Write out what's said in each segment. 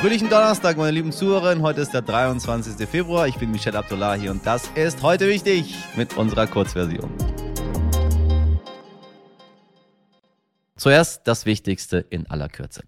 Fröhlichen Donnerstag, meine lieben Zuhörerinnen. Heute ist der 23. Februar. Ich bin Michel Abdullahi und das ist heute wichtig mit unserer Kurzversion. Zuerst das Wichtigste in aller Kürze.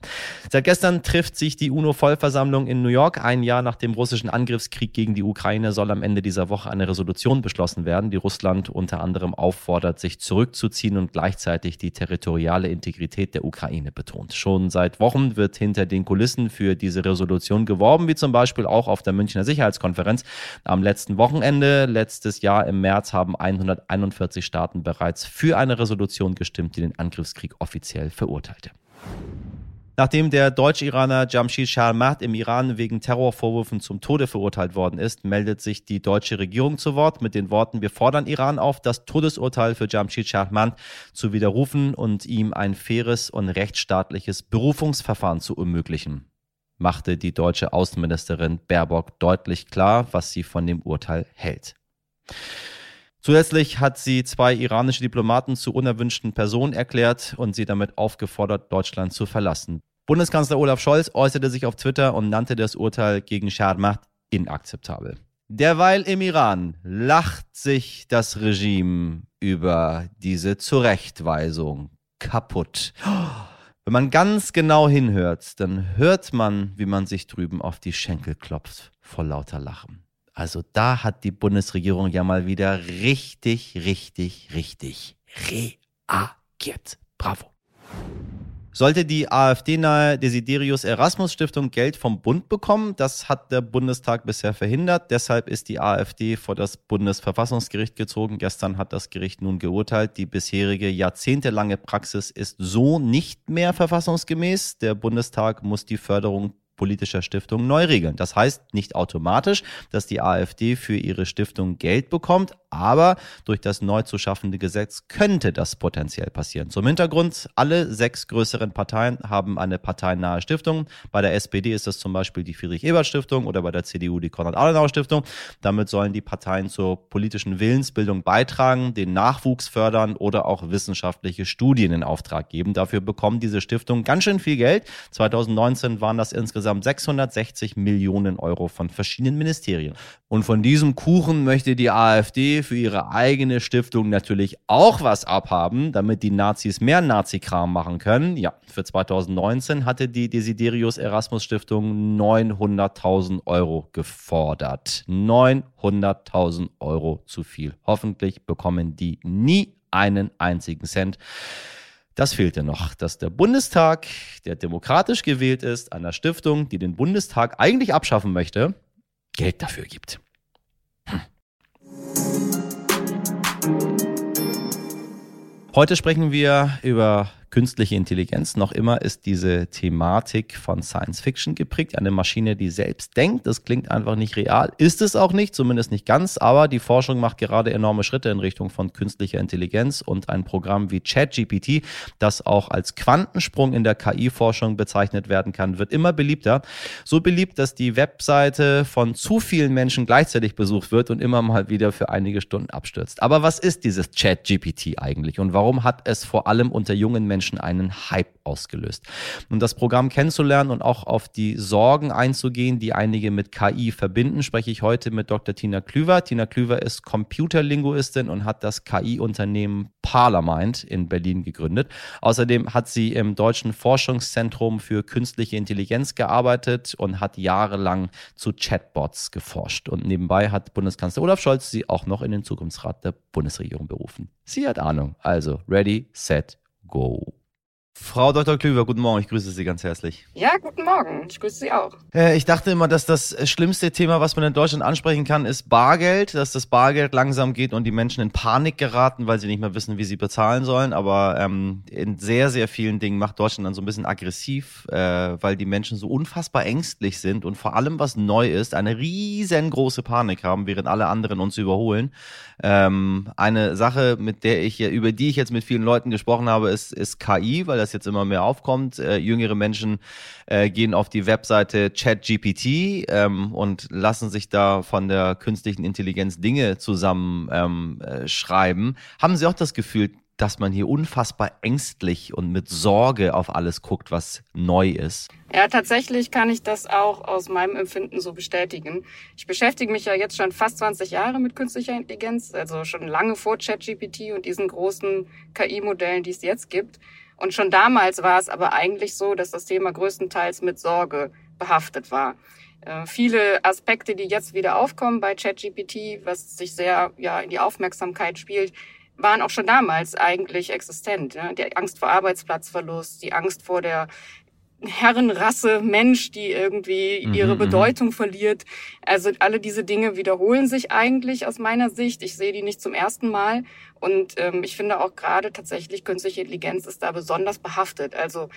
Seit gestern trifft sich die UNO-Vollversammlung in New York. Ein Jahr nach dem russischen Angriffskrieg gegen die Ukraine soll am Ende dieser Woche eine Resolution beschlossen werden, die Russland unter anderem auffordert, sich zurückzuziehen und gleichzeitig die territoriale Integrität der Ukraine betont. Schon seit Wochen wird hinter den Kulissen für diese Resolution geworben, wie zum Beispiel auch auf der Münchner Sicherheitskonferenz am letzten Wochenende. Letztes Jahr im März haben 141 Staaten bereits für eine Resolution gestimmt, die den Angriffskrieg offiziell offiziell verurteilte. Nachdem der Deutsch-Iraner Jamshid Sharmat im Iran wegen Terrorvorwürfen zum Tode verurteilt worden ist, meldet sich die deutsche Regierung zu Wort mit den Worten, wir fordern Iran auf, das Todesurteil für Jamshid Sharmat zu widerrufen und ihm ein faires und rechtsstaatliches Berufungsverfahren zu ermöglichen machte die deutsche Außenministerin Baerbock deutlich klar, was sie von dem Urteil hält. Zusätzlich hat sie zwei iranische Diplomaten zu unerwünschten Personen erklärt und sie damit aufgefordert, Deutschland zu verlassen. Bundeskanzler Olaf Scholz äußerte sich auf Twitter und nannte das Urteil gegen Sharmat inakzeptabel. Derweil im Iran lacht sich das Regime über diese Zurechtweisung kaputt. Wenn man ganz genau hinhört, dann hört man, wie man sich drüben auf die Schenkel klopft vor lauter Lachen. Also da hat die Bundesregierung ja mal wieder richtig, richtig, richtig reagiert. Bravo. Sollte die AfD-nahe Desiderius Erasmus Stiftung Geld vom Bund bekommen? Das hat der Bundestag bisher verhindert. Deshalb ist die AfD vor das Bundesverfassungsgericht gezogen. Gestern hat das Gericht nun geurteilt, die bisherige jahrzehntelange Praxis ist so nicht mehr verfassungsgemäß. Der Bundestag muss die Förderung politischer Stiftung neu regeln. Das heißt nicht automatisch, dass die AfD für ihre Stiftung Geld bekommt, aber durch das neu zu schaffende Gesetz könnte das potenziell passieren. Zum Hintergrund, alle sechs größeren Parteien haben eine parteinahe Stiftung. Bei der SPD ist das zum Beispiel die Friedrich-Ebert-Stiftung oder bei der CDU die Konrad-Adenauer-Stiftung. Damit sollen die Parteien zur politischen Willensbildung beitragen, den Nachwuchs fördern oder auch wissenschaftliche Studien in Auftrag geben. Dafür bekommen diese Stiftungen ganz schön viel Geld. 2019 waren das insgesamt 660 Millionen Euro von verschiedenen Ministerien. Und von diesem Kuchen möchte die AfD für ihre eigene Stiftung natürlich auch was abhaben, damit die Nazis mehr Nazi-Kram machen können. Ja, für 2019 hatte die Desiderius Erasmus Stiftung 900.000 Euro gefordert. 900.000 Euro zu viel. Hoffentlich bekommen die nie einen einzigen Cent. Das fehlte noch, dass der Bundestag, der demokratisch gewählt ist, einer Stiftung, die den Bundestag eigentlich abschaffen möchte, Geld dafür gibt. Heute sprechen wir über künstliche Intelligenz. Noch immer ist diese Thematik von Science Fiction geprägt. Eine Maschine, die selbst denkt. Das klingt einfach nicht real. Ist es auch nicht, zumindest nicht ganz. Aber die Forschung macht gerade enorme Schritte in Richtung von künstlicher Intelligenz und ein Programm wie ChatGPT, das auch als Quantensprung in der KI-Forschung bezeichnet werden kann, wird immer beliebter. So beliebt, dass die Webseite von zu vielen Menschen gleichzeitig besucht wird und immer mal wieder für einige Stunden abstürzt. Aber was ist dieses ChatGPT eigentlich und warum hat es vor allem unter jungen Menschen Menschen einen Hype ausgelöst. Um das Programm kennenzulernen und auch auf die Sorgen einzugehen, die einige mit KI verbinden, spreche ich heute mit Dr. Tina Klüver. Tina Klüver ist Computerlinguistin und hat das KI-Unternehmen Parliament in Berlin gegründet. Außerdem hat sie im Deutschen Forschungszentrum für künstliche Intelligenz gearbeitet und hat jahrelang zu Chatbots geforscht. Und nebenbei hat Bundeskanzler Olaf Scholz sie auch noch in den Zukunftsrat der Bundesregierung berufen. Sie hat Ahnung. Also, ready, set, go. Frau Dr. Klüver, guten Morgen, ich grüße Sie ganz herzlich. Ja, guten Morgen, ich grüße Sie auch. Äh, ich dachte immer, dass das schlimmste Thema, was man in Deutschland ansprechen kann, ist Bargeld, dass das Bargeld langsam geht und die Menschen in Panik geraten, weil sie nicht mehr wissen, wie sie bezahlen sollen. Aber ähm, in sehr, sehr vielen Dingen macht Deutschland dann so ein bisschen aggressiv, äh, weil die Menschen so unfassbar ängstlich sind und vor allem, was neu ist, eine riesengroße Panik haben, während alle anderen uns überholen. Ähm, eine Sache, mit der ich, über die ich jetzt mit vielen Leuten gesprochen habe, ist, ist KI, weil das jetzt immer mehr aufkommt. Äh, jüngere Menschen äh, gehen auf die Webseite ChatGPT ähm, und lassen sich da von der künstlichen Intelligenz Dinge zusammen ähm, äh. Haben Sie auch das Gefühl, dass man hier unfassbar ängstlich und mit Sorge auf alles guckt, was neu ist. Ja, tatsächlich kann ich das auch aus meinem Empfinden so bestätigen. Ich beschäftige mich ja jetzt schon fast 20 Jahre mit künstlicher Intelligenz, also schon lange vor ChatGPT und diesen großen KI-Modellen, die es jetzt gibt. Und schon damals war es aber eigentlich so, dass das Thema größtenteils mit Sorge behaftet war. Äh, viele Aspekte, die jetzt wieder aufkommen bei ChatGPT, was sich sehr ja in die Aufmerksamkeit spielt, waren auch schon damals eigentlich existent. Die Angst vor Arbeitsplatzverlust, die Angst vor der Herrenrasse Mensch, die irgendwie mhm, ihre mhm. Bedeutung verliert. Also alle diese Dinge wiederholen sich eigentlich aus meiner Sicht. Ich sehe die nicht zum ersten Mal. Und ähm, ich finde auch gerade tatsächlich künstliche Intelligenz ist da besonders behaftet. Also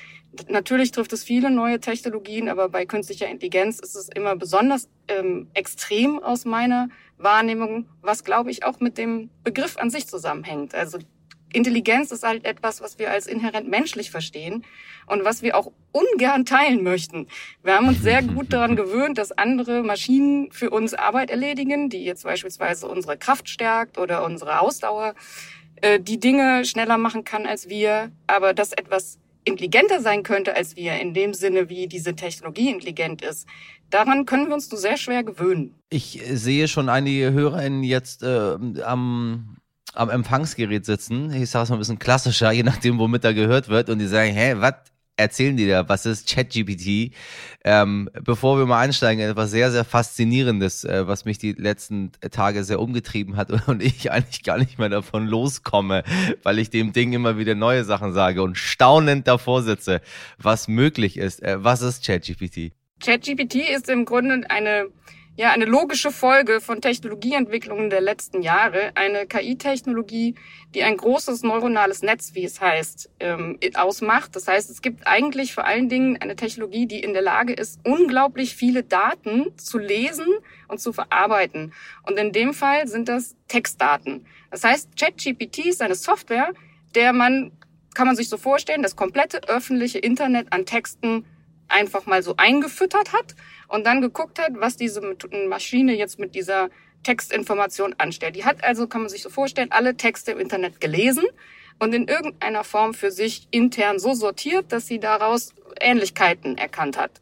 natürlich trifft es viele neue Technologien, aber bei künstlicher Intelligenz ist es immer besonders ähm, extrem aus meiner Wahrnehmung, was glaube ich auch mit dem Begriff an sich zusammenhängt. Also Intelligenz ist halt etwas, was wir als inhärent menschlich verstehen und was wir auch ungern teilen möchten. Wir haben uns sehr gut daran gewöhnt, dass andere Maschinen für uns Arbeit erledigen, die jetzt beispielsweise unsere Kraft stärkt oder unsere Ausdauer, äh, die Dinge schneller machen kann als wir, aber dass etwas intelligenter sein könnte als wir, in dem Sinne, wie diese Technologie intelligent ist, daran können wir uns nur sehr schwer gewöhnen. Ich sehe schon einige HörerInnen jetzt äh, am am Empfangsgerät sitzen. Ich sage es mal ein bisschen klassischer, je nachdem, womit da gehört wird. Und die sagen, hä, was erzählen die da? Was ist ChatGPT? Ähm, bevor wir mal einsteigen, etwas sehr, sehr Faszinierendes, äh, was mich die letzten Tage sehr umgetrieben hat und ich eigentlich gar nicht mehr davon loskomme, weil ich dem Ding immer wieder neue Sachen sage und staunend davor sitze, was möglich ist. Äh, was ist ChatGPT? ChatGPT ist im Grunde eine ja eine logische Folge von Technologieentwicklungen der letzten Jahre, eine KI-Technologie, die ein großes neuronales Netz, wie es heißt, ähm, ausmacht. Das heißt, es gibt eigentlich vor allen Dingen eine Technologie, die in der Lage ist, unglaublich viele Daten zu lesen und zu verarbeiten. Und in dem Fall sind das Textdaten. Das heißt, ChatGPT ist eine Software, der man, kann man sich so vorstellen, das komplette öffentliche Internet an Texten einfach mal so eingefüttert hat und dann geguckt hat, was diese Maschine jetzt mit dieser Textinformation anstellt. Die hat also, kann man sich so vorstellen, alle Texte im Internet gelesen und in irgendeiner Form für sich intern so sortiert, dass sie daraus Ähnlichkeiten erkannt hat.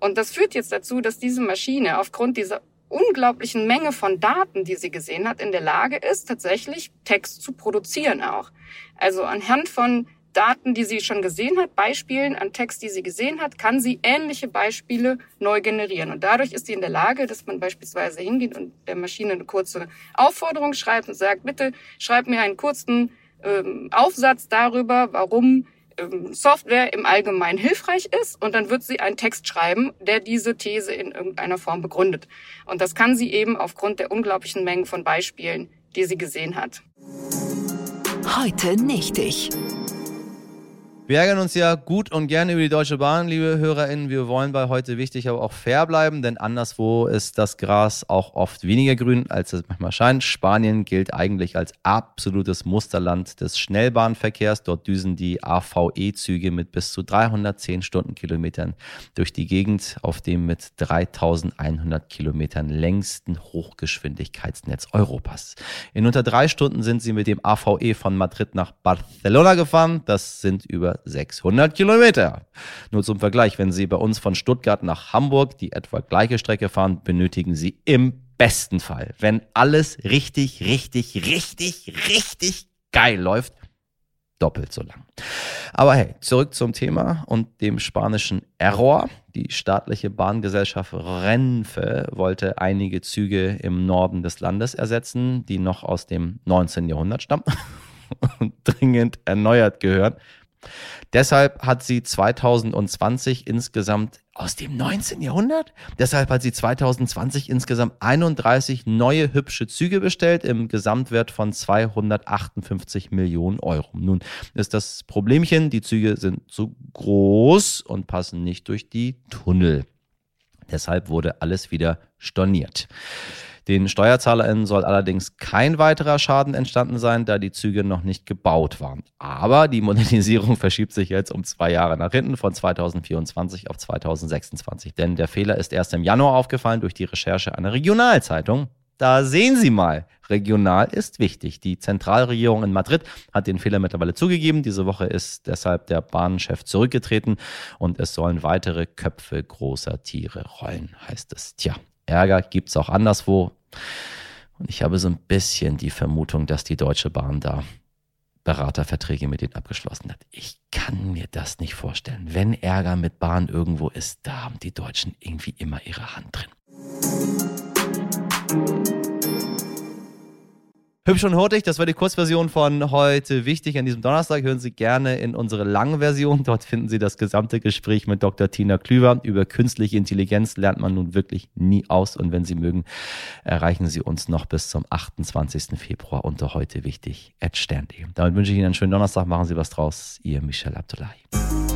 Und das führt jetzt dazu, dass diese Maschine aufgrund dieser unglaublichen Menge von Daten, die sie gesehen hat, in der Lage ist, tatsächlich Text zu produzieren auch. Also anhand von Daten, die sie schon gesehen hat, Beispielen an Text, die sie gesehen hat, kann sie ähnliche Beispiele neu generieren. Und dadurch ist sie in der Lage, dass man beispielsweise hingeht und der Maschine eine kurze Aufforderung schreibt und sagt, bitte schreib mir einen kurzen ähm, Aufsatz darüber, warum ähm, Software im Allgemeinen hilfreich ist. Und dann wird sie einen Text schreiben, der diese These in irgendeiner Form begründet. Und das kann sie eben aufgrund der unglaublichen Mengen von Beispielen, die sie gesehen hat. Heute nicht ich. Wir ärgern uns ja gut und gerne über die Deutsche Bahn, liebe HörerInnen. Wir wollen bei heute wichtig, aber auch fair bleiben, denn anderswo ist das Gras auch oft weniger grün, als es manchmal scheint. Spanien gilt eigentlich als absolutes Musterland des Schnellbahnverkehrs. Dort düsen die AVE-Züge mit bis zu 310 Stundenkilometern durch die Gegend auf dem mit 3100 Kilometern längsten Hochgeschwindigkeitsnetz Europas. In unter drei Stunden sind sie mit dem AVE von Madrid nach Barcelona gefahren. Das sind über 600 Kilometer. Nur zum Vergleich, wenn Sie bei uns von Stuttgart nach Hamburg die etwa gleiche Strecke fahren, benötigen Sie im besten Fall, wenn alles richtig, richtig, richtig, richtig geil läuft, doppelt so lang. Aber hey, zurück zum Thema und dem spanischen Error. Die staatliche Bahngesellschaft Renfe wollte einige Züge im Norden des Landes ersetzen, die noch aus dem 19. Jahrhundert stammen und dringend erneuert gehören. Deshalb hat sie 2020 insgesamt aus dem 19. Jahrhundert? Deshalb hat sie 2020 insgesamt 31 neue hübsche Züge bestellt im Gesamtwert von 258 Millionen Euro. Nun ist das Problemchen, die Züge sind zu groß und passen nicht durch die Tunnel. Deshalb wurde alles wieder storniert. Den SteuerzahlerInnen soll allerdings kein weiterer Schaden entstanden sein, da die Züge noch nicht gebaut waren. Aber die Modernisierung verschiebt sich jetzt um zwei Jahre nach hinten von 2024 auf 2026. Denn der Fehler ist erst im Januar aufgefallen durch die Recherche einer Regionalzeitung. Da sehen Sie mal, regional ist wichtig. Die Zentralregierung in Madrid hat den Fehler mittlerweile zugegeben. Diese Woche ist deshalb der Bahnchef zurückgetreten und es sollen weitere Köpfe großer Tiere rollen, heißt es. Tja, Ärger gibt es auch anderswo. Und ich habe so ein bisschen die Vermutung, dass die Deutsche Bahn da Beraterverträge mit denen abgeschlossen hat. Ich kann mir das nicht vorstellen. Wenn Ärger mit Bahn irgendwo ist, da haben die Deutschen irgendwie immer ihre Hand drin. Hübsch und hurtig, das war die Kurzversion von heute. Wichtig an diesem Donnerstag hören Sie gerne in unsere lange Version. Dort finden Sie das gesamte Gespräch mit Dr. Tina Klüver. Über künstliche Intelligenz lernt man nun wirklich nie aus. Und wenn Sie mögen, erreichen Sie uns noch bis zum 28. Februar unter heute wichtig at Stern.de. Damit wünsche ich Ihnen einen schönen Donnerstag. Machen Sie was draus. Ihr Michel Abdullahi.